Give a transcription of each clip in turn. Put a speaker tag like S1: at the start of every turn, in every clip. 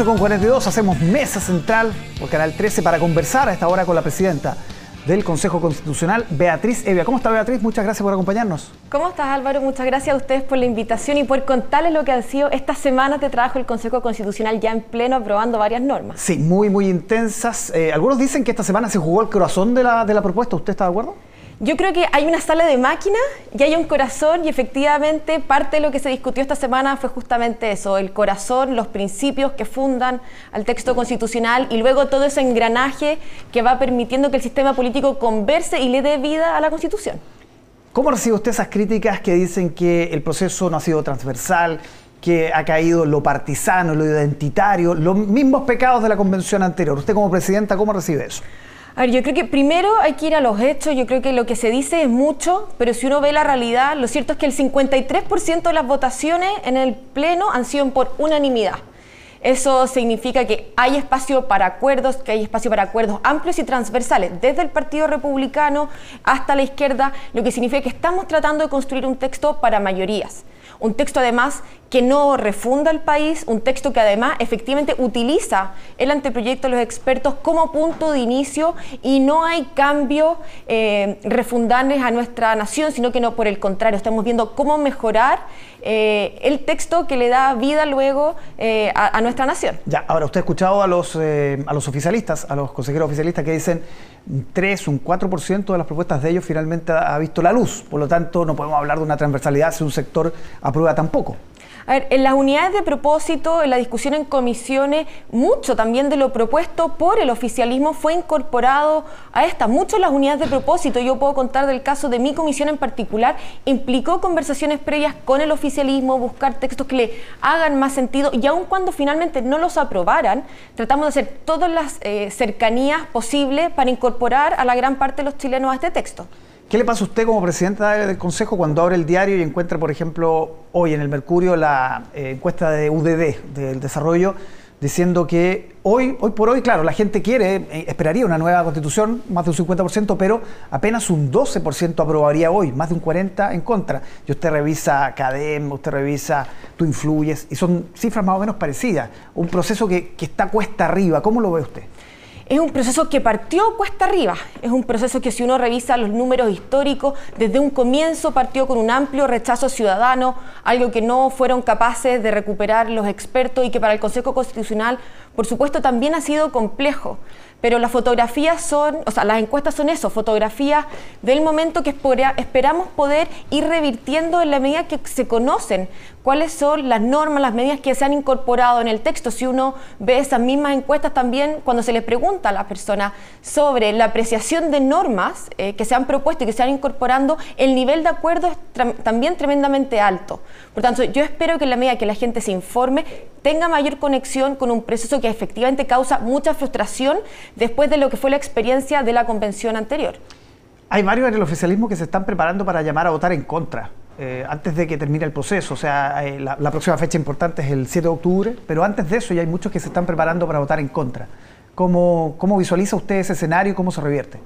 S1: con 42 hacemos mesa central por Canal 13 para conversar a esta hora con la presidenta del Consejo Constitucional, Beatriz Evia. ¿Cómo está Beatriz? Muchas gracias por acompañarnos.
S2: ¿Cómo estás Álvaro? Muchas gracias a ustedes por la invitación y por contarles lo que han sido estas semanas de trabajo del Consejo Constitucional ya en pleno aprobando varias normas.
S1: Sí, muy, muy intensas. Eh, algunos dicen que esta semana se jugó el corazón de la, de la propuesta. ¿Usted está de acuerdo?
S2: Yo creo que hay una sala de máquina y hay un corazón y efectivamente parte de lo que se discutió esta semana fue justamente eso, el corazón, los principios que fundan al texto constitucional y luego todo ese engranaje que va permitiendo que el sistema político converse y le dé vida a la Constitución.
S1: ¿Cómo recibe usted esas críticas que dicen que el proceso no ha sido transversal, que ha caído lo partisano, lo identitario, los mismos pecados de la convención anterior? Usted como presidenta, ¿cómo recibe eso?
S2: A ver, yo creo que primero hay que ir a los hechos, yo creo que lo que se dice es mucho, pero si uno ve la realidad, lo cierto es que el 53% de las votaciones en el Pleno han sido por unanimidad. Eso significa que hay espacio para acuerdos, que hay espacio para acuerdos amplios y transversales, desde el Partido Republicano hasta la izquierda, lo que significa que estamos tratando de construir un texto para mayorías. Un texto además que no refunda el país, un texto que además efectivamente utiliza el anteproyecto de los expertos como punto de inicio y no hay cambios eh, a nuestra nación, sino que no, por el contrario, estamos viendo cómo mejorar eh, el texto que le da vida luego eh, a, nuestra nación.
S1: Ya, ahora usted ha escuchado a los, a los oficialistas, a los consejeros oficialistas que dicen un 3, un 4% de las propuestas de ellos finalmente ha visto la luz, por lo tanto no podemos hablar de una transversalidad si un sector aprueba tampoco.
S2: A ver, en las unidades de propósito, en la discusión en comisiones, mucho también de lo propuesto por el oficialismo fue incorporado a esta. Mucho de las unidades de propósito, yo puedo contar del caso de mi comisión en particular, implicó conversaciones previas con el oficialismo, buscar textos que le hagan más sentido y aun cuando finalmente no los aprobaran, tratamos de hacer todas las eh, cercanías posibles para incorporar a la gran parte de los chilenos a este texto.
S1: ¿Qué le pasa a usted como presidenta del Consejo cuando abre el diario y encuentra, por ejemplo, hoy en el Mercurio la eh, encuesta de UDD, del desarrollo, diciendo que hoy, hoy por hoy, claro, la gente quiere, eh, esperaría una nueva constitución, más de un 50%, pero apenas un 12% aprobaría hoy, más de un 40% en contra. Y usted revisa CADEM, usted revisa Tú Influyes, y son cifras más o menos parecidas. Un proceso que, que está cuesta arriba. ¿Cómo lo ve usted?
S2: Es un proceso que partió cuesta arriba, es un proceso que si uno revisa los números históricos, desde un comienzo partió con un amplio rechazo ciudadano, algo que no fueron capaces de recuperar los expertos y que para el Consejo Constitucional, por supuesto, también ha sido complejo. Pero las fotografías son, o sea, las encuestas son eso, fotografías del momento que esperamos poder ir revirtiendo en la medida que se conocen cuáles son las normas, las medidas que se han incorporado en el texto. Si uno ve esas mismas encuestas también, cuando se les pregunta a las personas sobre la apreciación de normas eh, que se han propuesto y que se han incorporando, el nivel de acuerdo es también tremendamente alto. Por tanto, yo espero que en la medida que la gente se informe, tenga mayor conexión con un proceso que efectivamente causa mucha frustración después de lo que fue la experiencia de la convención anterior.
S1: Hay varios en el oficialismo que se están preparando para llamar a votar en contra. Eh, antes de que termine el proceso, o sea, eh, la, próxima fecha importante es el 7 de octubre, pero antes de eso ya hay muchos que se están preparando para votar en contra. ¿Cómo, cómo visualiza usted ese escenario y cómo se revierte?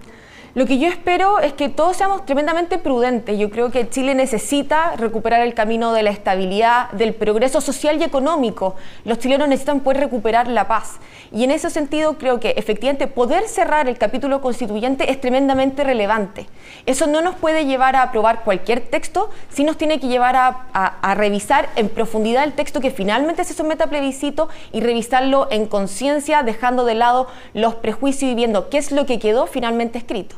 S2: Lo que yo espero es que todos seamos tremendamente prudentes. Yo creo que Chile necesita recuperar el camino de la estabilidad, del progreso social y económico. Los chilenos necesitan poder recuperar la paz. Y en ese sentido creo que efectivamente poder cerrar el capítulo constituyente es tremendamente relevante. Eso no nos puede llevar a aprobar cualquier texto, sí nos tiene que llevar a, a revisar en profundidad el texto que finalmente se somete a plebiscito y revisarlo en conciencia, dejando de lado los prejuicios y viendo qué es lo que quedó finalmente escrito.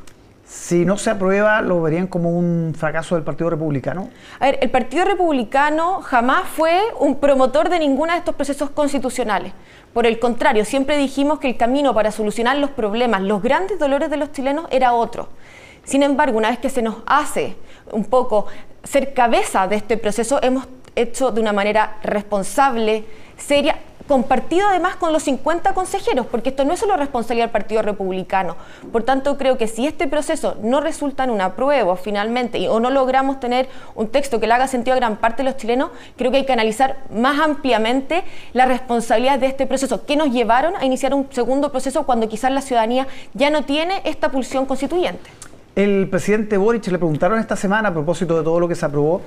S1: Si no se aprueba, ¿lo verían como un fracaso del Partido Republicano?
S2: A ver, el Partido Republicano jamás fue un promotor de ninguno de estos procesos constitucionales. Por el contrario, siempre dijimos que el camino para solucionar los problemas, los grandes dolores de los chilenos era otro. Sin embargo, una vez que se nos hace un poco ser cabeza de este proceso, hemos hecho de una manera responsable, seria, compartido además con los 50 consejeros, porque esto no es solo responsabilidad del Partido Republicano. Por tanto, creo que si este proceso no resulta en un apruebo finalmente o no logramos tener un texto que le haga sentido a gran parte de los chilenos, creo que hay que analizar más ampliamente la responsabilidad de este proceso, que nos llevaron a iniciar un segundo proceso cuando quizás la ciudadanía ya no tiene esta pulsión constituyente.
S1: El presidente Boric le preguntaron esta semana a propósito de todo lo que se aprobó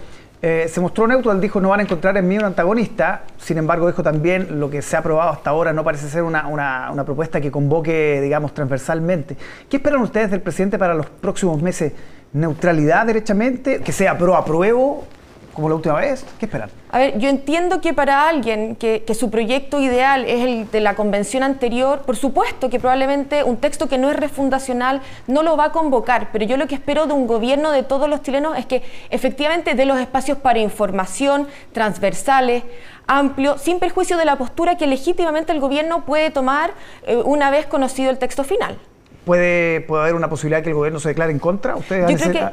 S1: Eh, se mostró neutro, él dijo no van a encontrar en mí un antagonista, sin embargo dijo también lo que se ha aprobado hasta ahora no parece ser una, una propuesta que convoque, digamos, transversalmente. ¿Qué esperan ustedes del presidente para los próximos meses? ¿Neutralidad derechamente? ¿Que sea pro-apruebo? Como la última vez? ¿Qué esperan?
S2: A ver, yo entiendo que para alguien que, su proyecto ideal es el de la convención anterior, por supuesto que probablemente un texto que no es refundacional no lo va a convocar, pero yo lo que espero de un gobierno de todos los chilenos es que efectivamente dé los espacios para información transversales, amplio, sin perjuicio de la postura que legítimamente el gobierno puede tomar eh, una vez conocido el texto final.
S1: ¿Puede, ¿Puede haber una posibilidad que el gobierno se declare en contra? ¿Ustedes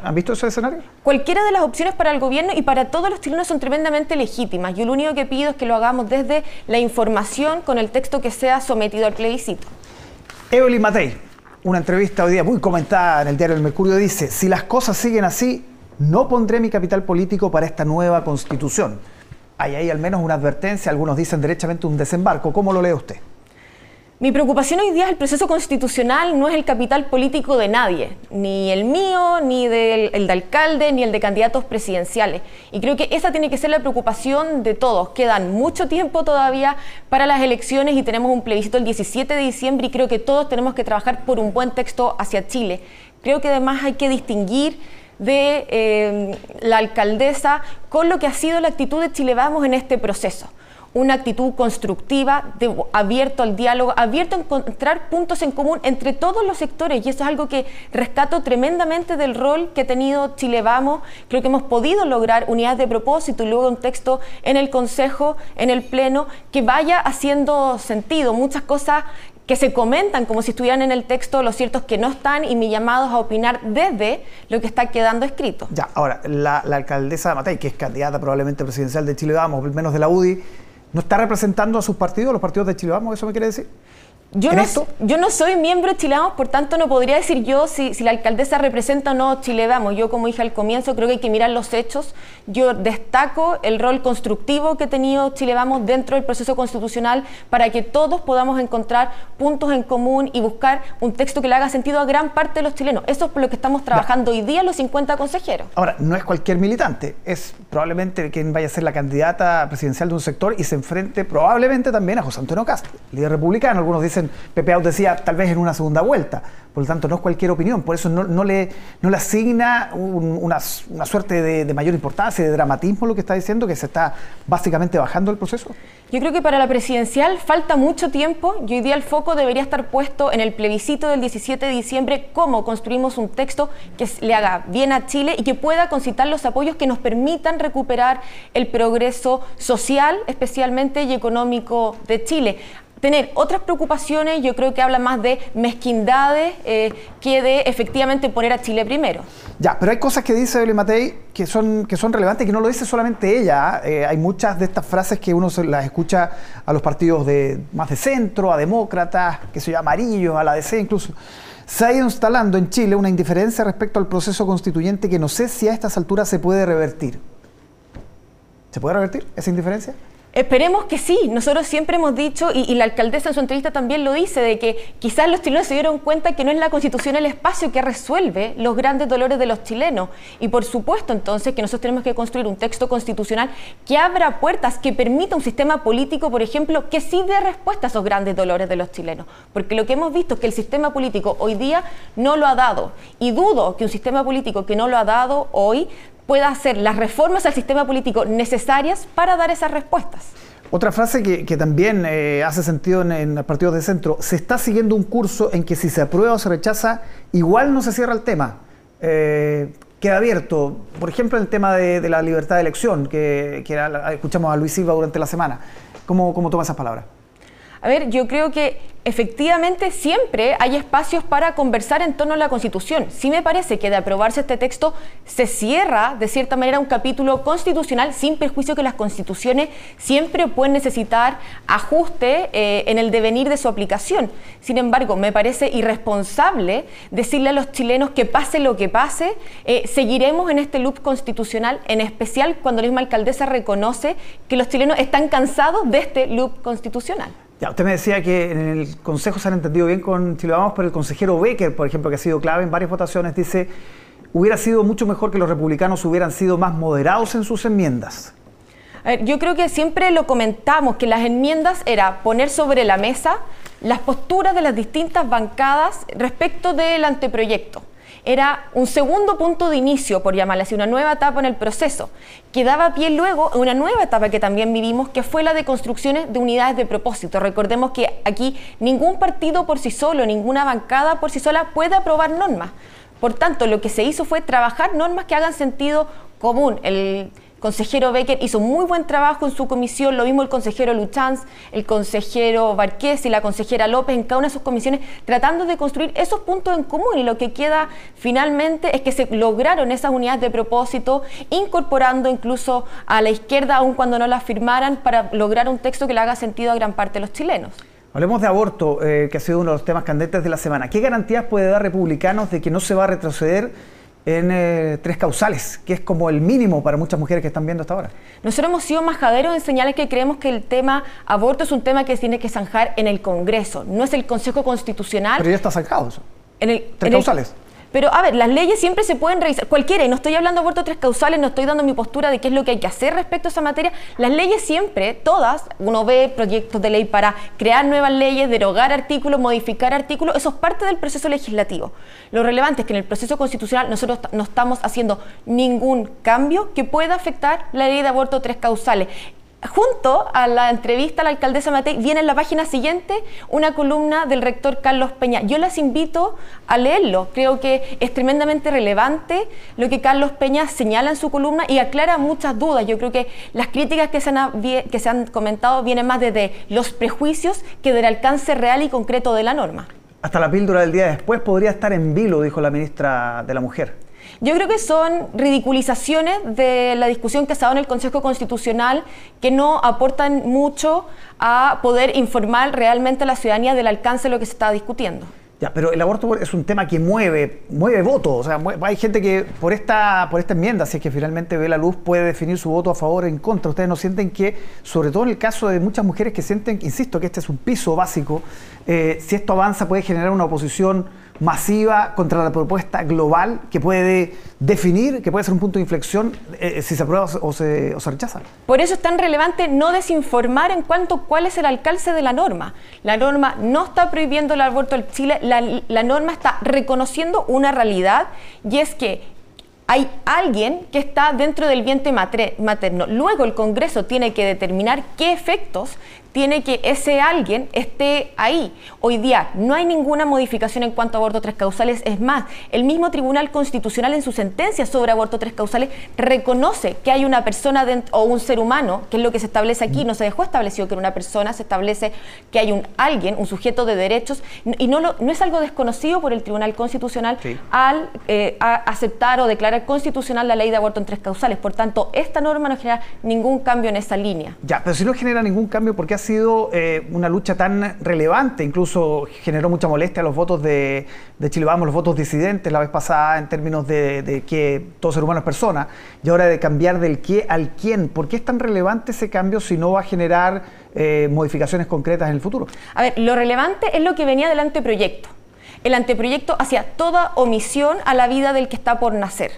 S1: han, visto ese escenario?
S2: Cualquiera de las opciones para el gobierno y para todos los chilenos son tremendamente legítimas. Yo lo único que pido es que lo hagamos desde la información con el texto que sea sometido al plebiscito.
S1: Evelyn Matei, una entrevista hoy día muy comentada en el diario El Mercurio, dice, si las cosas siguen así, no pondré mi capital político para esta nueva constitución. Hay ahí al menos una advertencia, algunos dicen derechamente un desembarco. ¿Cómo lo lee usted?
S2: Mi preocupación hoy día es el proceso constitucional, no es el capital político de nadie, ni el mío, ni el de alcalde, ni el de candidatos presidenciales. Y creo que esa tiene que ser la preocupación de todos. Quedan mucho tiempo todavía para las elecciones y tenemos un plebiscito el 17 de diciembre y creo que todos tenemos que trabajar por un buen texto hacia Chile. Creo que además hay que distinguir de eh, la alcaldesa con lo que ha sido la actitud de Chile Vamos en este proceso una actitud constructiva, de, abierto al diálogo, abierto a encontrar puntos en común entre todos los sectores. Y eso es algo que rescato tremendamente del rol que ha tenido Chile Vamos. Creo que hemos podido lograr unidad de propósito y luego un texto en el Consejo, en el Pleno, que vaya haciendo sentido. Muchas cosas que se comentan como si estuvieran en el texto, lo cierto es que no están y mi llamado a opinar desde lo que está quedando escrito.
S1: Ya, ahora, la, la alcaldesa Matei, que es candidata probablemente presidencial de Chile Vamos, menos de la UDI, ¿No está representando a sus partidos, los partidos de Chile Vamos? ¿Eso me quiere decir?
S2: Yo no, yo no, soy miembro de Chile Vamos, por tanto no podría decir yo si, la alcaldesa representa o no Chile Vamos. Yo, como dije al comienzo, creo que hay que mirar los hechos. Yo destaco el rol constructivo que ha tenido Chile Vamos dentro del proceso constitucional para que todos podamos encontrar puntos en común y buscar un texto que le haga sentido a gran parte de los chilenos. Eso es por lo que estamos trabajando hoy día los 50 consejeros.
S1: Ahora, no es cualquier militante, es probablemente quien vaya a ser la candidata presidencial de un sector y se enfrente probablemente también a José Antonio Castro, líder republicano. Algunos dicen Pepe Out decía, tal vez en una segunda vuelta. Por lo tanto, no es cualquier opinión. Por eso no, le, no le asigna una, suerte de, mayor importancia, de dramatismo lo que está diciendo, que se está básicamente bajando el proceso.
S2: Yo creo que para la presidencial falta mucho tiempo y hoy día el foco debería estar puesto en el plebiscito del 17 de diciembre, cómo construimos un texto que le haga bien a Chile y que pueda concitar los apoyos que nos permitan recuperar el progreso social, especialmente y económico de Chile tener otras preocupaciones, yo creo que habla más de mezquindades eh, que de efectivamente poner a Chile primero.
S1: Ya, pero hay cosas que dice Evelyn Matei que son, relevantes y que no lo dice solamente ella. ¿eh? hay muchas de estas frases que uno las escucha a los partidos de, más de centro, a demócratas, que se llama amarillos, a la DC incluso. Se ha ido instalando en Chile una indiferencia respecto al proceso constituyente que no sé si a estas alturas se puede revertir. ¿Se puede revertir esa indiferencia?
S2: Esperemos que sí. Nosotros siempre hemos dicho, y, la alcaldesa en su entrevista también lo dice, de que quizás los chilenos se dieron cuenta que no es la constitución el espacio que resuelve los grandes dolores de los chilenos. Y por supuesto entonces que nosotros tenemos que construir un texto constitucional que abra puertas, que permita un sistema político, por ejemplo, que sí dé respuesta a esos grandes dolores de los chilenos. Porque lo que hemos visto es que el sistema político hoy día no lo ha dado. Y dudo que un sistema político que no lo ha dado hoy pueda hacer las reformas al sistema político necesarias para dar esas respuestas.
S1: Otra frase que, también eh, hace sentido en, los partidos de centro, se está siguiendo un curso en que si se aprueba o se rechaza, igual no se cierra el tema. Eh, queda abierto, por ejemplo, el tema de, la libertad de elección, que, escuchamos a Luis Silva durante la semana. ¿Cómo, cómo toma esas palabras?
S2: A ver, yo creo que efectivamente siempre hay espacios para conversar en torno a la Constitución. Sí me parece que de aprobarse este texto se cierra de cierta manera un capítulo constitucional sin perjuicio que las constituciones siempre pueden necesitar ajuste eh, en el devenir de su aplicación. Sin embargo, me parece irresponsable decirle a los chilenos que pase lo que pase, eh, seguiremos en este loop constitucional, en especial cuando la misma alcaldesa reconoce que los chilenos están cansados de este loop constitucional.
S1: Ya, usted me decía que en el Consejo se han entendido bien con Chile Vamos, pero el consejero Becker, por ejemplo, que ha sido clave en varias votaciones, dice, hubiera sido mucho mejor que los republicanos hubieran sido más moderados en sus enmiendas.
S2: yo creo que siempre lo comentamos, que las enmiendas era poner sobre la mesa las posturas de las distintas bancadas respecto del anteproyecto era un segundo punto de inicio, por llamarle así, una nueva etapa en el proceso, que daba pie luego a una nueva etapa que también vivimos, que fue la de construcciones de unidades de propósito. Recordemos que aquí ningún partido por sí solo, ninguna bancada por sí sola puede aprobar normas. Por tanto, lo que se hizo fue trabajar normas que hagan sentido común. El, consejero Becker hizo muy buen trabajo en su comisión, lo mismo el consejero Luchanz, el consejero Barqués y la consejera López en cada una de sus comisiones, tratando de construir esos puntos en común. Y lo que queda finalmente es que se lograron esas unidades de propósito, incorporando incluso a la izquierda, aun cuando no las firmaran, para lograr un texto que le haga sentido a gran parte de los chilenos.
S1: Hablemos de aborto, eh, que ha sido uno de los temas candentes de la semana. ¿Qué garantías puede dar republicanos de que no se va a retroceder? En eh, tres causales, que es como el mínimo para muchas mujeres que están viendo hasta ahora.
S2: Nosotros hemos sido majaderos en señales que creemos que el tema aborto es un tema que se tiene que zanjar en el Congreso, no es el Consejo Constitucional.
S1: Pero ya está zanjado eso.
S2: En el,
S1: tres causales.
S2: Pero a ver, las leyes siempre se pueden revisar, cualquiera, y no estoy hablando de aborto tres causales, no estoy dando mi postura de qué es lo que hay que hacer respecto a esa materia. Las leyes siempre, todas, uno ve proyectos de ley para crear nuevas leyes, derogar artículos, modificar artículos, eso es parte del proceso legislativo. Lo relevante es que en el proceso constitucional nosotros no estamos haciendo ningún cambio que pueda afectar la ley de aborto tres causales junto a la entrevista a la alcaldesa Matei viene en la página siguiente una columna del rector Carlos Peña. Yo las invito a leerlo. Creo que es tremendamente relevante lo que Carlos Peña señala en su columna y aclara muchas dudas. Yo creo que las críticas que se han, que se han comentado vienen más desde los prejuicios que del alcance real y concreto de la norma.
S1: Hasta la píldora del día después podría estar en vilo, dijo la ministra de la Mujer.
S2: Yo creo que son ridiculizaciones de la discusión que se ha dado en el Consejo Constitucional que no aportan mucho a poder informar realmente a la ciudadanía del alcance de lo que se está discutiendo.
S1: Ya, pero el aborto es un tema que mueve, mueve votos. O sea, hay gente que por esta, por esta enmienda, si es que finalmente ve la luz, puede definir su voto a favor o en contra. Ustedes no sienten que, sobre todo en el caso de muchas mujeres que sienten, insisto, que este es un piso básico, eh, si esto avanza puede generar una oposición masiva contra la propuesta global que puede definir, que puede ser un punto de inflexión eh, si se aprueba o se, o se, rechaza.
S2: Por eso es tan relevante no desinformar en cuanto cuál es el alcance de la norma. La norma no está prohibiendo el aborto en Chile, la, la norma está reconociendo una realidad y es que hay alguien que está dentro del vientre materno. Luego el Congreso tiene que determinar qué efectos tiene que ese alguien esté ahí. Hoy día no hay ninguna modificación en cuanto a aborto tres causales. Es más, el mismo Tribunal Constitucional en su sentencia sobre aborto tres causales reconoce que hay una persona o un ser humano, que es lo que se establece aquí, no se dejó establecido que era una persona, se establece que hay un alguien, un sujeto de derechos, y no, no es algo desconocido por el Tribunal Constitucional al eh, aceptar o declarar constitucional la ley de aborto en tres causales. Por tanto, esta norma no genera ningún cambio en esa línea.
S1: Ya, pero si no genera ningún cambio, ¿por qué sido eh, una lucha tan relevante, incluso generó mucha molestia a los votos de, Chile Vamos, los votos disidentes la vez pasada en términos de, que todo ser humano es persona, y ahora de cambiar del qué al quién. ¿Por qué es tan relevante ese cambio si no va a generar eh, modificaciones concretas en el futuro?
S2: A ver, lo relevante es lo que venía del anteproyecto. El anteproyecto hacía toda omisión a la vida del que está por nacer.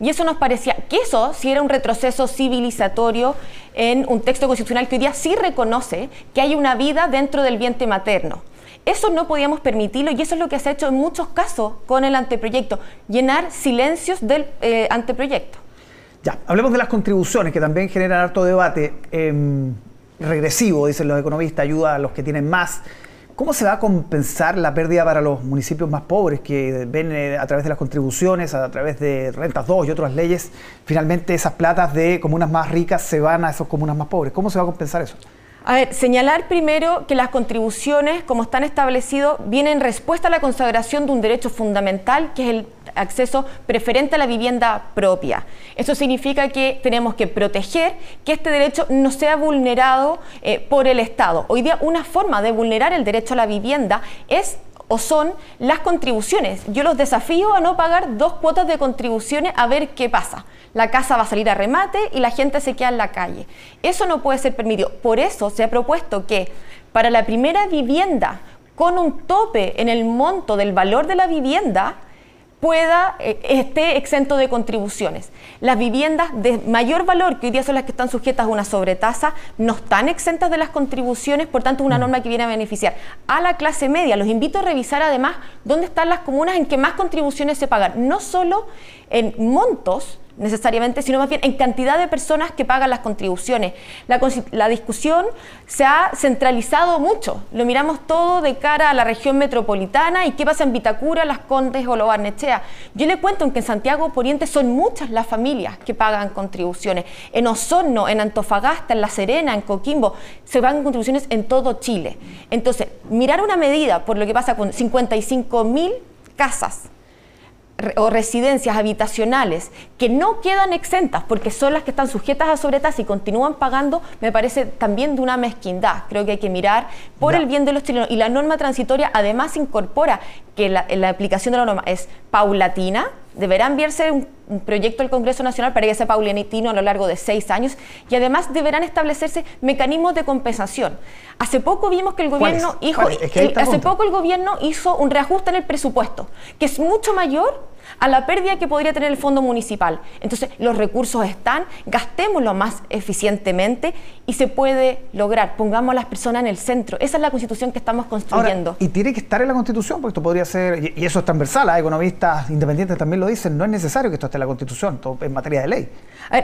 S2: Y eso nos parecía que eso sí era un retroceso civilizatorio en un texto constitucional que hoy día sí reconoce que hay una vida dentro del vientre materno. Eso no podíamos permitirlo y eso es lo que se ha hecho en muchos casos con el anteproyecto, llenar silencios del eh, anteproyecto.
S1: Ya, hablemos de las contribuciones que también generan harto debate. Em, regresivo, dicen los economistas, ayuda a los que tienen más. ¿Cómo se va a compensar la pérdida para los municipios más pobres que ven eh, a través de las contribuciones, a través de rentas 2 y otras leyes, finalmente esas platas de comunas más ricas se van a esas comunas más pobres? ¿Cómo se va a compensar eso?
S2: A ver, señalar primero que las contribuciones, como están establecidos, vienen en respuesta a la consagración de un derecho fundamental, que es el acceso preferente a la vivienda propia. Eso significa que tenemos que proteger que este derecho no sea vulnerado eh, por el Estado. Hoy día una forma de vulnerar el derecho a la vivienda es o son las contribuciones. Yo los desafío a no pagar dos cuotas de contribuciones a ver qué pasa. La casa va a salir a remate y la gente se queda en la calle. Eso no puede ser permitido. Por eso se ha propuesto que para la primera vivienda con un tope en el monto del valor de la vivienda, pueda, eh, esté exento de contribuciones. Las viviendas de mayor valor, que hoy día son las que están sujetas a una sobretasa, no están exentas de las contribuciones, por tanto, es una mm. norma que viene a beneficiar a la clase media. Los invito a revisar además dónde están las comunas en que más contribuciones se pagan, no solo en montos, necesariamente, sino más bien en cantidad de personas que pagan las contribuciones. La, discusión se ha centralizado mucho. Lo miramos todo de cara a la región metropolitana y qué pasa en Vitacura, Las Condes o Lo Barnechea. Yo le cuento que en Santiago Poniente son muchas las familias que pagan contribuciones. En Osorno, en Antofagasta, en La Serena, en Coquimbo, se pagan contribuciones en todo Chile. Entonces, mirar una medida por lo que pasa con 55 mil casas o residencias habitacionales que no quedan exentas porque son las que están sujetas a sobretasa y continúan pagando, me parece también de una mezquindad. Creo que hay que mirar por el bien de los chilenos. Y la norma transitoria además incorpora que la, la aplicación de la norma es paulatina, deberá enviarse un, proyecto al Congreso Nacional para que sea paulatino a lo largo de seis años y además deberán establecerse mecanismos de compensación. Hace poco vimos que el gobierno hizo, hace poco el gobierno hizo un reajuste en el presupuesto, que es mucho mayor a la pérdida que podría tener el fondo municipal. Entonces, los recursos están, gastémoslo más eficientemente y se puede lograr. Pongamos a las personas en el centro. Esa es la constitución que estamos construyendo.
S1: y tiene que estar en la constitución, porque esto podría ser, y eso es transversal, hay economistas independientes también lo dicen, no es necesario que esto esté en la constitución, todo en materia de ley.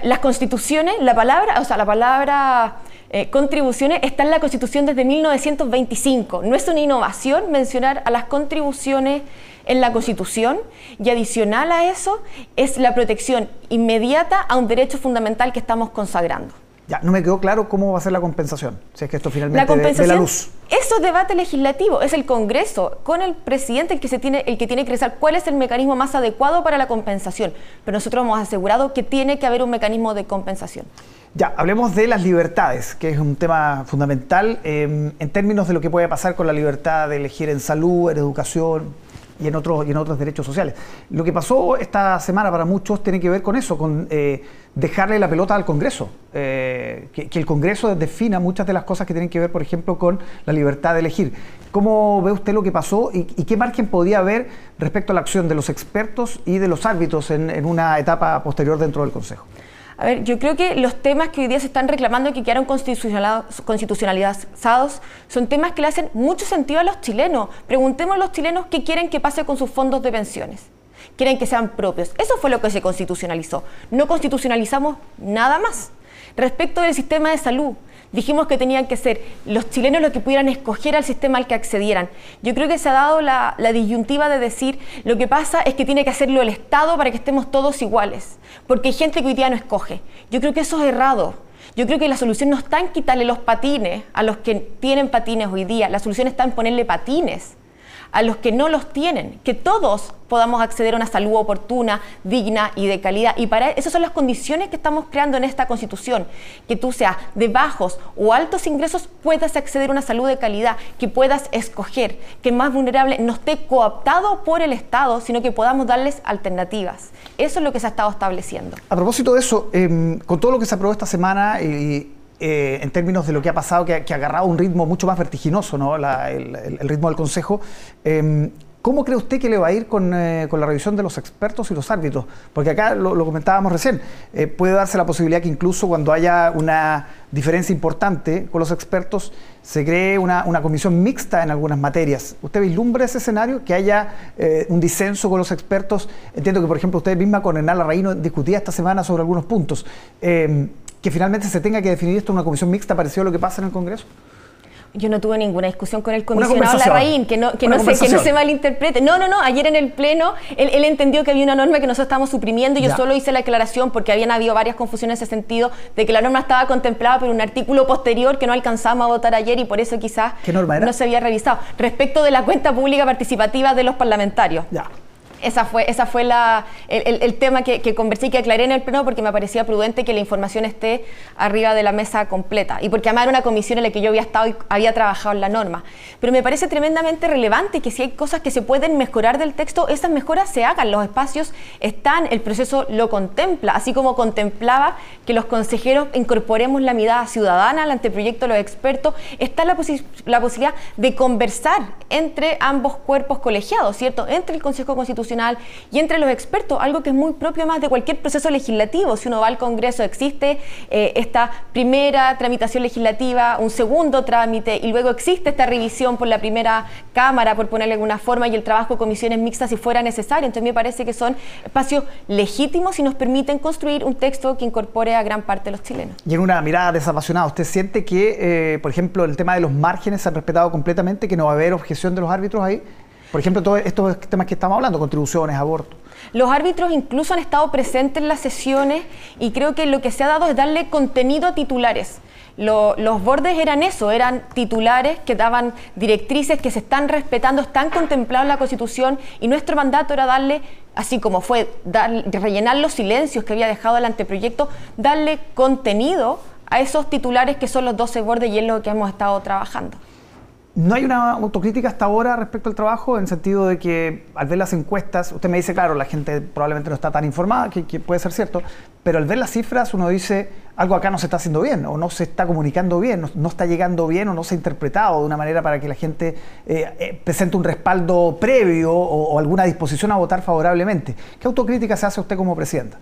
S2: las constituciones, la palabra, o sea, la palabra eh, contribuciones está en la constitución desde 1925. No es una innovación mencionar a las contribuciones en la Constitución y adicional a eso es la protección inmediata a un derecho fundamental que estamos consagrando.
S1: Ya, no me quedó claro cómo va a ser la compensación, si es que esto finalmente la compensación, de, la luz.
S2: Eso es debate legislativo, es el Congreso con el presidente el que, se tiene, el que tiene que revisar cuál es el mecanismo más adecuado para la compensación. Pero nosotros hemos asegurado que tiene que haber un mecanismo de compensación.
S1: Ya, hablemos de las libertades, que es un tema fundamental em, en términos de lo que puede pasar con la libertad de elegir en salud, en educación, y en otros, y en otros derechos sociales. Lo que pasó esta semana para muchos tiene que ver con eso, con eh, dejarle la pelota al Congreso, eh, que, el Congreso defina muchas de las cosas que tienen que ver, por ejemplo, con la libertad de elegir. ¿Cómo ve usted lo que pasó y, qué margen podía haber respecto a la acción de los expertos y de los árbitros en una etapa posterior dentro del Consejo?
S2: A ver, yo creo que los temas que hoy día se están reclamando y que quedaron constitucionalizados son temas que le hacen mucho sentido a los chilenos. Preguntemos a los chilenos qué quieren que pase con sus fondos de pensiones. Quieren que sean propios. Eso fue lo que se constitucionalizó. No constitucionalizamos nada más. Respecto del sistema de salud, dijimos que tenían que ser los chilenos los que pudieran escoger al sistema al que accedieran. Yo creo que se ha dado la, disyuntiva de decir lo que pasa es que tiene que hacerlo el Estado para que estemos todos iguales, porque hay gente que hoy día no escoge. Yo creo que eso es errado. Yo creo que la solución no está en quitarle los patines a los que tienen patines hoy día, la solución está en ponerle patines a los que no los tienen, que todos podamos acceder a una salud oportuna, digna y de calidad. Y para esas son las condiciones que estamos creando en esta Constitución, que tú seas de bajos o altos ingresos puedas acceder a una salud de calidad, que puedas escoger, que más vulnerable no esté cooptado por el Estado, sino que podamos darles alternativas. Eso es lo que se ha estado estableciendo.
S1: A propósito de eso, em, con todo lo que se aprobó esta semana y eh, en términos de lo que ha pasado, que, ha agarrado un ritmo mucho más vertiginoso, ¿no? el, ritmo del Consejo. Em, ¿Cómo cree usted que le va a ir eh, con, la revisión de los expertos y los árbitros? Porque acá lo, comentábamos recién, eh, puede darse la posibilidad que incluso cuando haya una diferencia importante con los expertos, se cree una, comisión mixta en algunas materias. ¿Usted vislumbra ese escenario? Que haya un disenso con los expertos. Entiendo que, por ejemplo, usted misma con Enala Reino discutía esta semana sobre algunos puntos. Que finalmente se tenga que definir esto en una comisión mixta, parecido a lo que pasa en el Congreso?
S2: Yo no tuve ninguna discusión con el comisionado Larraín, que no, que no, se, que no se malinterprete. No, no, no, ayer en el Pleno él, entendió que había una norma que nosotros estábamos suprimiendo y yo solo hice la aclaración porque habían habido varias confusiones en ese sentido de que la norma estaba contemplada por un artículo posterior que no alcanzamos a votar ayer y por eso quizás no se había revisado. Respecto de la cuenta pública participativa de los parlamentarios. Ya. Esa fue, esa fue la, el, tema que, que, conversé y que aclaré en el pleno porque me parecía prudente que la información esté arriba de la mesa completa y porque además era una comisión en la que yo había estado y había trabajado en la norma. Pero me parece tremendamente relevante que si hay cosas que se pueden mejorar del texto, esas mejoras se hagan. Los espacios están, el proceso lo contempla, así como contemplaba que los consejeros incorporemos la mirada ciudadana al anteproyecto de los expertos, está la, la posibilidad de conversar entre ambos cuerpos colegiados, ¿cierto? Entre el Consejo Constitucional Y entre los expertos, algo que es muy propio más de cualquier proceso legislativo. Si uno va al Congreso, existe eh, esta primera tramitación legislativa, un segundo trámite y luego existe esta revisión por la primera Cámara, por ponerle alguna forma, y el trabajo de comisiones mixtas si fuera necesario. Entonces me parece que son espacios legítimos y nos permiten construir un texto que incorpore a gran parte de los chilenos.
S1: Y en una mirada desapasionada, ¿usted siente que, eh, por ejemplo, el tema de los márgenes se han respetado completamente, que no va a haber objeción de los árbitros ahí? Por ejemplo, todos estos temas que estamos hablando, contribuciones, aborto.
S2: Los árbitros incluso han estado presentes en las sesiones y creo que lo que se ha dado es darle contenido a titulares. los bordes eran eso, eran titulares que daban directrices que se están respetando, están contemplados en la Constitución y nuestro mandato era darle, así como fue rellenar los silencios que había dejado el anteproyecto, darle contenido a esos titulares que son los 12 bordes y es lo que hemos estado trabajando.
S1: No hay una autocrítica hasta ahora respecto al trabajo, en el sentido de que al ver las encuestas, usted me dice, claro, la gente probablemente no está tan informada, que, puede ser cierto, pero al ver las cifras uno dice, algo acá no se está haciendo bien, o no se está comunicando bien, no, está llegando bien, o no se ha interpretado de una manera para que la gente eh, eh, presente un respaldo previo o, o alguna disposición a votar favorablemente. ¿Qué autocrítica se hace usted como presidenta?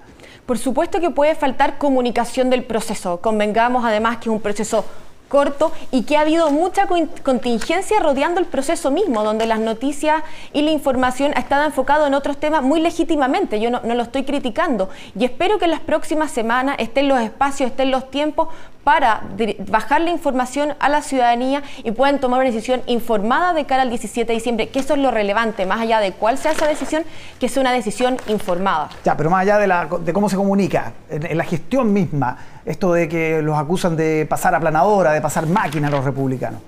S2: Por supuesto que puede faltar comunicación del proceso. Convengamos además que es un proceso corto y que ha habido mucha contingencia rodeando el proceso mismo, donde las noticias y la información ha estado enfocado en otros temas muy legítimamente. Yo no, lo estoy criticando y espero que en las próximas semanas estén los espacios, estén los tiempos para bajar la información a la ciudadanía y puedan tomar una decisión informada de cara al 17 de diciembre, que eso es lo relevante, más allá de cuál sea esa decisión, que sea una decisión informada.
S1: Ya, pero más allá de, cómo se comunica, en la gestión misma, esto de que los acusan de pasar aplanadora, de pasar máquina a los republicanos?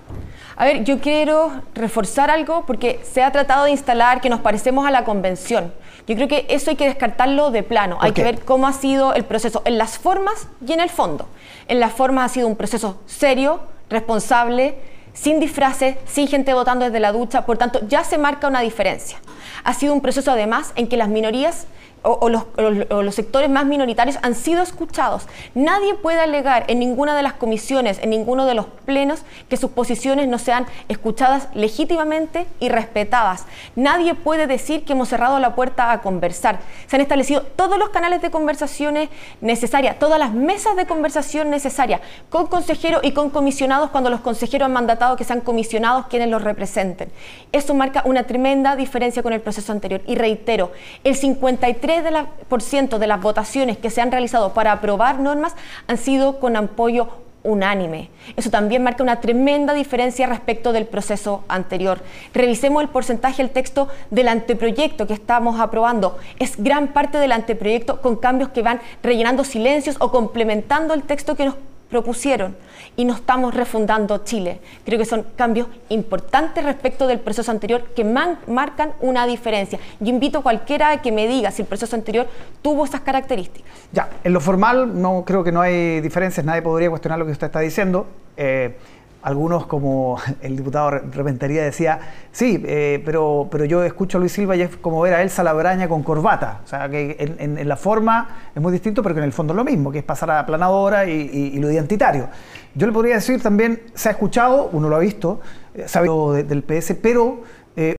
S2: A ver, yo quiero reforzar algo porque se ha tratado de instalar que nos parecemos a la convención. Yo creo que eso hay que descartarlo de plano. Hay que ver cómo ha sido el proceso en las formas y en el fondo. En las formas ha sido un proceso serio, responsable, sin disfraces, sin gente votando desde la ducha. Por tanto, ya se marca una diferencia. Ha sido un proceso además en que las minorías o, los, sectores más minoritarios han sido escuchados. Nadie puede alegar en ninguna de las comisiones, en ninguno de los plenos, que sus posiciones no sean escuchadas legítimamente y respetadas. Nadie puede decir que hemos cerrado la puerta a conversar. Se han establecido todos los canales de conversaciones necesarias, todas las mesas de conversación necesarias, con consejeros y con comisionados cuando los consejeros han mandatado que sean comisionados quienes los representen. Eso marca una tremenda diferencia con el proceso anterior. Y reitero, el 53 de, la, por ciento de las votaciones que se han realizado para aprobar normas han sido con apoyo unánime. Eso también marca una tremenda diferencia respecto del proceso anterior. Revisemos el porcentaje del texto del anteproyecto que estamos aprobando. Es gran parte del anteproyecto con cambios que van rellenando silencios o complementando el texto que nos propusieron y no estamos refundando Chile. Creo que son cambios importantes respecto del proceso anterior que marcan una diferencia. Yo invito a cualquiera que me diga si el proceso anterior tuvo esas características.
S1: Ya, en lo formal no creo que no hay diferencias, nadie podría cuestionar lo que usted está diciendo. Eh, algunos, como el diputado Repentería decía, sí, eh, pero, pero yo escucho a Luis Silva y es como ver a Elsa Labraña con corbata. O sea, que en, la forma es muy distinto, pero que en el fondo es lo mismo, que es pasar a planadora y, lo identitario. Yo le podría decir también, se ha escuchado, uno lo ha visto, eh, se ha visto del PS, pero...
S2: Eh,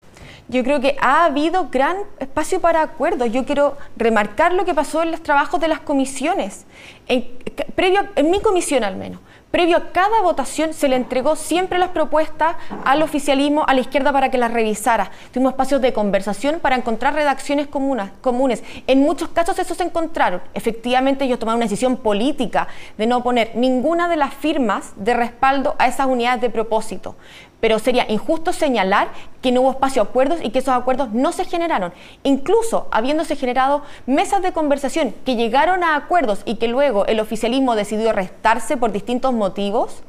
S2: yo creo que ha habido gran espacio para acuerdos. Yo quiero remarcar lo que pasó en los trabajos de las comisiones, en, previo, en mi comisión al menos. Previo a cada votación se le entregó siempre las propuestas al oficialismo, a la izquierda para que las revisara. Tuvimos espacios de conversación para encontrar redacciones comunes. En muchos casos eso se encontraron. Efectivamente ellos tomaron una decisión política de no poner ninguna de las firmas de respaldo a esas unidades de propósito pero sería injusto señalar que no hubo espacio a acuerdos y que esos acuerdos no se generaron. Incluso habiéndose generado mesas de conversación que llegaron a acuerdos y que luego el oficialismo decidió restarse por distintos motivos,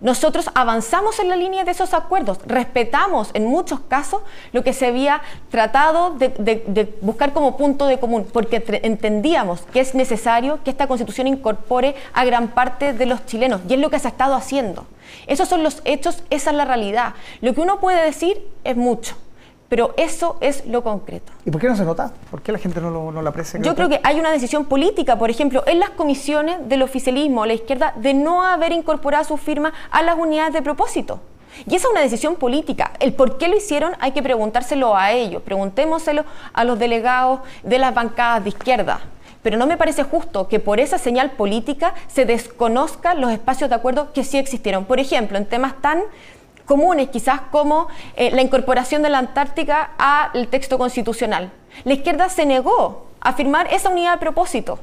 S2: nosotros avanzamos en la línea de esos acuerdos, respetamos en muchos casos lo que se había tratado de, buscar como punto de común, porque entendíamos que es necesario que esta constitución incorpore a gran parte de los chilenos, y es lo que se ha estado haciendo. Esos son los hechos, esa es la realidad. Lo que uno puede decir es mucho, pero eso es lo concreto.
S1: ¿Y por qué no se nota? ¿Por qué la gente no lo, no lo aprecia?
S2: Yo creo que hay una decisión política, por ejemplo, en las comisiones del oficialismo, la izquierda, de no haber incorporado su firma a las unidades de propósito. Y esa es una decisión política. El por qué lo hicieron hay que preguntárselo a ellos, preguntémoselo a los delegados de las bancadas de izquierda. Pero no me parece justo que por esa señal política se desconozcan los espacios de acuerdo que sí existieron. Por ejemplo, en temas tan comunes quizás como eh, la incorporación de la Antártica al texto constitucional. La izquierda se negó a firmar esa unidad de propósito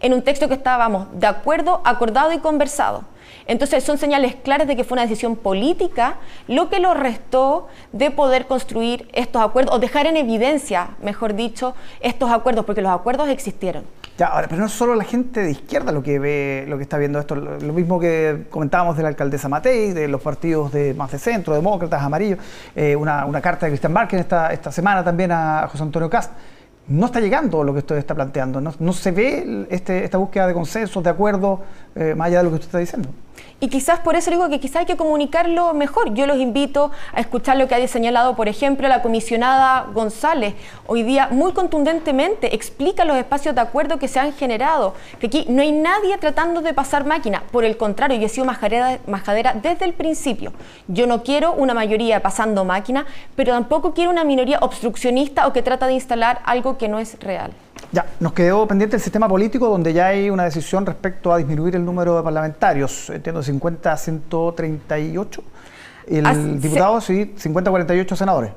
S2: en un texto que estábamos de acuerdo, acordado y conversado. Entonces son señales claras de que fue una decisión política lo que lo restó de poder construir estos acuerdos o dejar en evidencia, mejor dicho, estos acuerdos, porque los acuerdos existieron.
S1: Ya, ahora, pero no es solo la gente de izquierda lo que ve, lo que está viendo esto, lo mismo que comentábamos de la alcaldesa Matei, de los partidos de más de centro, demócratas, amarillos, eh, una, carta de Cristian Márquez esta, esta semana también a José Antonio Cast no está llegando lo que usted está planteando, no, se ve este, esta búsqueda de consenso, de acuerdo, eh, más allá de lo que usted está diciendo.
S2: Y quizás por eso digo que quizás hay que comunicarlo mejor. Yo los invito a escuchar lo que ha señalado, por ejemplo, la comisionada González. Hoy día muy contundentemente explica los espacios de acuerdo que se han generado, que aquí no hay nadie tratando de pasar máquina. Por el contrario, yo he sido majadera, desde el principio. Yo no quiero una mayoría pasando máquina, pero tampoco quiero una minoría obstruccionista o que trata de instalar algo que no es real.
S1: Ya, nos quedó pendiente el sistema político donde ya hay una decisión respecto a disminuir el número de parlamentarios, entiendo 50 a 138. El diputado, sí, 50 a 48 senadores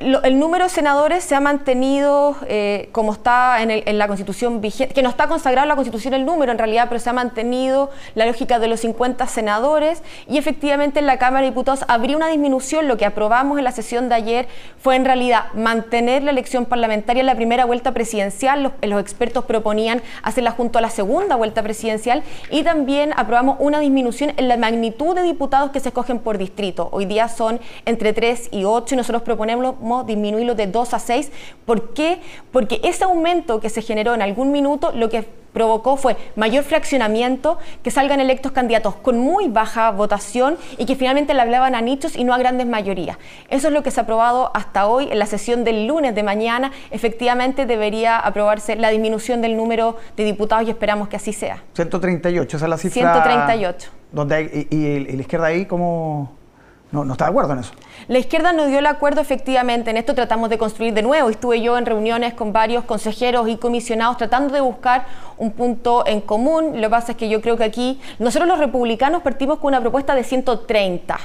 S2: el número de senadores se ha mantenido eh, como está en, la constitución vigente, que no está consagrado en la constitución el número en realidad, pero se ha mantenido la lógica de los 50 senadores y efectivamente en la Cámara de Diputados habría una disminución. Lo que aprobamos en la sesión de ayer fue en realidad mantener la elección parlamentaria en la primera vuelta presidencial. Los, los expertos proponían hacerla junto a la segunda vuelta presidencial y también aprobamos una disminución en la magnitud de diputados que se escogen por distrito. Hoy día son entre 3 y 8 y nosotros proponemos proponemos disminuirlo de 2 a 6. ¿Por qué? Porque ese aumento que se generó en algún minuto lo que provocó fue mayor fraccionamiento, que salgan electos candidatos con muy baja votación y que finalmente le hablaban a nichos y no a grandes mayorías. Eso es lo que se ha aprobado hasta hoy en la sesión del lunes de mañana. Efectivamente debería aprobarse la disminución del número de diputados y esperamos que así sea.
S1: 138, esa es la cifra.
S2: 138.
S1: Donde y, y la izquierda ahí cómo no, está de acuerdo en eso.
S2: La izquierda no dio el acuerdo efectivamente, en esto tratamos de construir de nuevo. Estuve yo en reuniones con varios consejeros y comisionados tratando de buscar un punto en común. Lo que pasa es que yo creo que aquí nosotros los republicanos partimos con una propuesta de 130.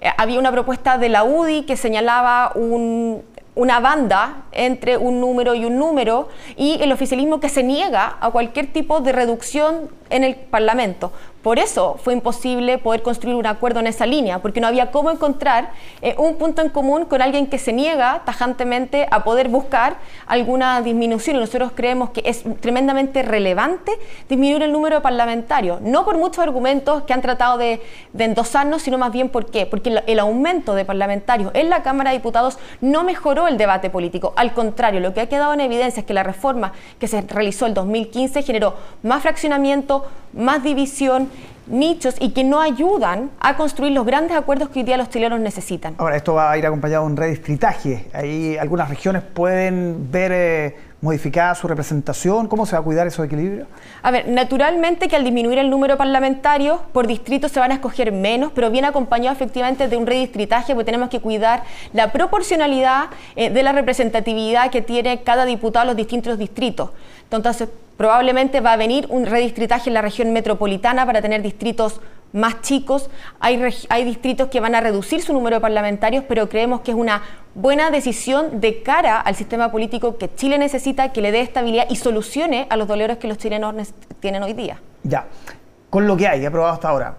S2: Eh, había una propuesta de la UDI que señalaba una banda entre un número y un número y el oficialismo que se niega a cualquier tipo de reducción en el Parlamento. Por eso fue imposible poder construir un acuerdo en esa línea, porque no había cómo encontrar eh, un punto en común con alguien que se niega tajantemente a poder buscar alguna disminución. Nosotros creemos que es tremendamente relevante disminuir el número de parlamentarios, no por muchos argumentos que han tratado de, endosarnos, sino más bien por qué. Porque el aumento de parlamentarios en la Cámara de Diputados no mejoró el debate político. Al contrario, lo que ha quedado en evidencia es que la reforma que se realizó el 2015 generó más fraccionamiento, más división, nichos y que no ayudan a construir los grandes acuerdos que hoy día los chilenos necesitan.
S1: Ahora, esto va a ir acompañado de un redistritaje. Ahí algunas regiones pueden ver eh, modificada su representación. ¿Cómo se va a cuidar esos equilibrios?
S2: A ver, naturalmente que al disminuir el número de parlamentarios, por distrito se van a escoger menos, pero viene acompañado efectivamente de un redistritaje, porque tenemos que cuidar la proporcionalidad eh, de la representatividad que tiene cada diputado en los distintos distritos. Entonces, Probablemente va a venir un redistritaje en la región metropolitana para tener distritos más chicos. Hay, hay, distritos que van a reducir su número de parlamentarios, pero creemos que es una buena decisión de cara al sistema político que Chile necesita, que le dé estabilidad y solucione a los dolores que los chilenos tienen hoy día.
S1: Ya, con lo que hay aprobado hasta ahora,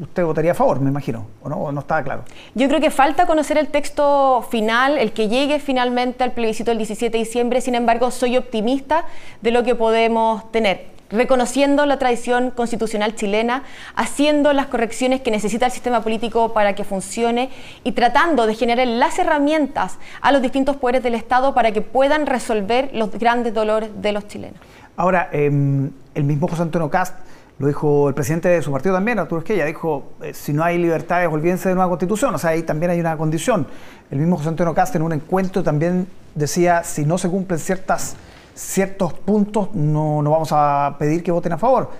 S1: usted votaría a favor, me imagino, ¿o no? no estaba claro?
S2: Yo creo que falta conocer el texto final, el que llegue finalmente al plebiscito del 17 de diciembre, sin embargo, soy optimista de lo que podemos tener reconociendo la tradición constitucional chilena, haciendo las correcciones que necesita el sistema político para que funcione y tratando de generar las herramientas a los distintos poderes del Estado para que puedan resolver los grandes dolores de los chilenos.
S1: Ahora, em, el mismo José Antonio Cast lo dijo el presidente de su partido también, Arturo Esquella, dijo, eh, si no hay libertades, olvídense de nueva constitución. O sea, ahí también hay una condición. El mismo José Antonio Cast en un encuentro también decía, si no se cumplen ciertas, ciertos puntos, no, no vamos a pedir que voten a favor.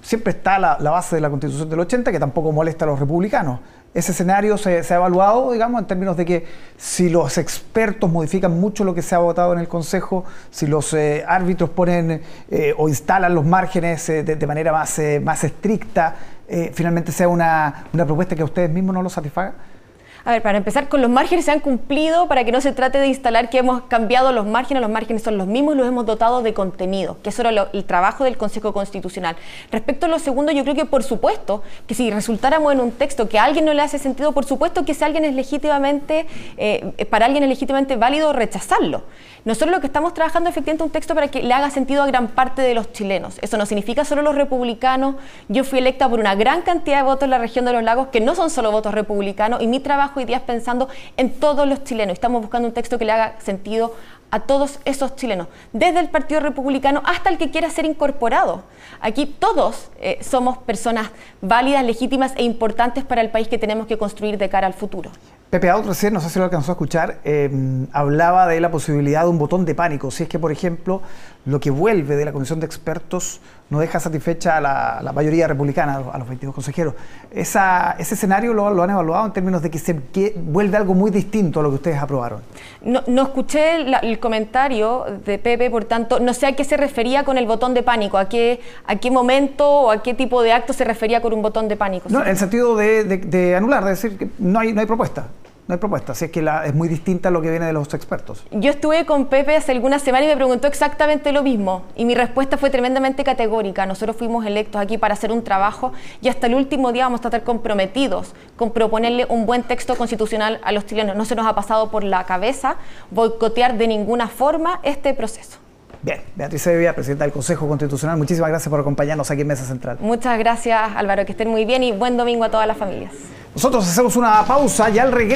S1: Siempre está la, base de la constitución del 80, que tampoco molesta a los republicanos. Ese escenario se, se, ha evaluado, digamos, en términos de que si los expertos modifican mucho lo que se ha votado en el Consejo, si los eh, árbitros ponen eh, o instalan los márgenes eh, de, manera más, eh, más estricta, finalmente sea una, una propuesta que a ustedes mismos no los satisfaga?
S2: A ver, para empezar, con los márgenes se han cumplido para que no se trate de instalar que hemos cambiado los márgenes, los márgenes son los mismos los hemos dotado de contenido, que eso era el trabajo del Consejo Constitucional. Respecto a lo segundo, yo creo que por supuesto que si resultáramos en un texto que a alguien no le hace sentido, por supuesto que si alguien es legítimamente, eh, para alguien es legítimamente válido rechazarlo. Nosotros lo que estamos trabajando efectivamente es un texto para que le haga sentido a gran parte de los chilenos. Eso no significa solo los republicanos. Yo fui electa por una gran cantidad de votos en la región de los lagos que no son solo votos republicanos y mi trabajo hoy día es pensando en todos los chilenos. Estamos buscando un texto que le haga sentido a todos esos chilenos, desde el Partido Republicano hasta el que quiera ser incorporado. Aquí todos eh, somos personas válidas, legítimas e importantes para el país que tenemos que construir de cara al futuro.
S1: Pepe Out recién, no sé si lo alcanzó a escuchar, eh, hablaba de la posibilidad de un botón de pánico. Si es que, por ejemplo, lo que vuelve de la comisión de expertos no deja satisfecha a la, la mayoría republicana, a los 22 consejeros. Esa, ¿Ese escenario lo, lo, han evaluado en términos de que se que vuelve algo muy distinto a lo que ustedes aprobaron?
S2: No, no escuché el comentario de Pepe, por tanto, no sé a qué se refería con el botón de pánico, a qué, a qué momento o a qué tipo de acto se refería con un botón de pánico.
S1: No, en el sentido de, de, de anular, de decir que no hay, no hay propuesta no hay propuesta, así es que la, es muy distinta a lo que viene de los expertos.
S2: Yo estuve con Pepe hace algunas semanas y me preguntó exactamente lo mismo y mi respuesta fue tremendamente categórica. Nosotros fuimos electos aquí para hacer un trabajo y hasta el último día vamos a estar comprometidos con proponerle un buen texto constitucional a los chilenos. No se nos ha pasado por la cabeza boicotear de ninguna forma este proceso.
S1: Bien, Beatriz Sevilla, presidenta del Consejo Constitucional, muchísimas gracias por acompañarnos aquí en Mesa Central.
S2: Muchas gracias Álvaro, que estén muy bien y buen domingo a todas las familias.
S1: Nosotros hacemos una pausa y al regreso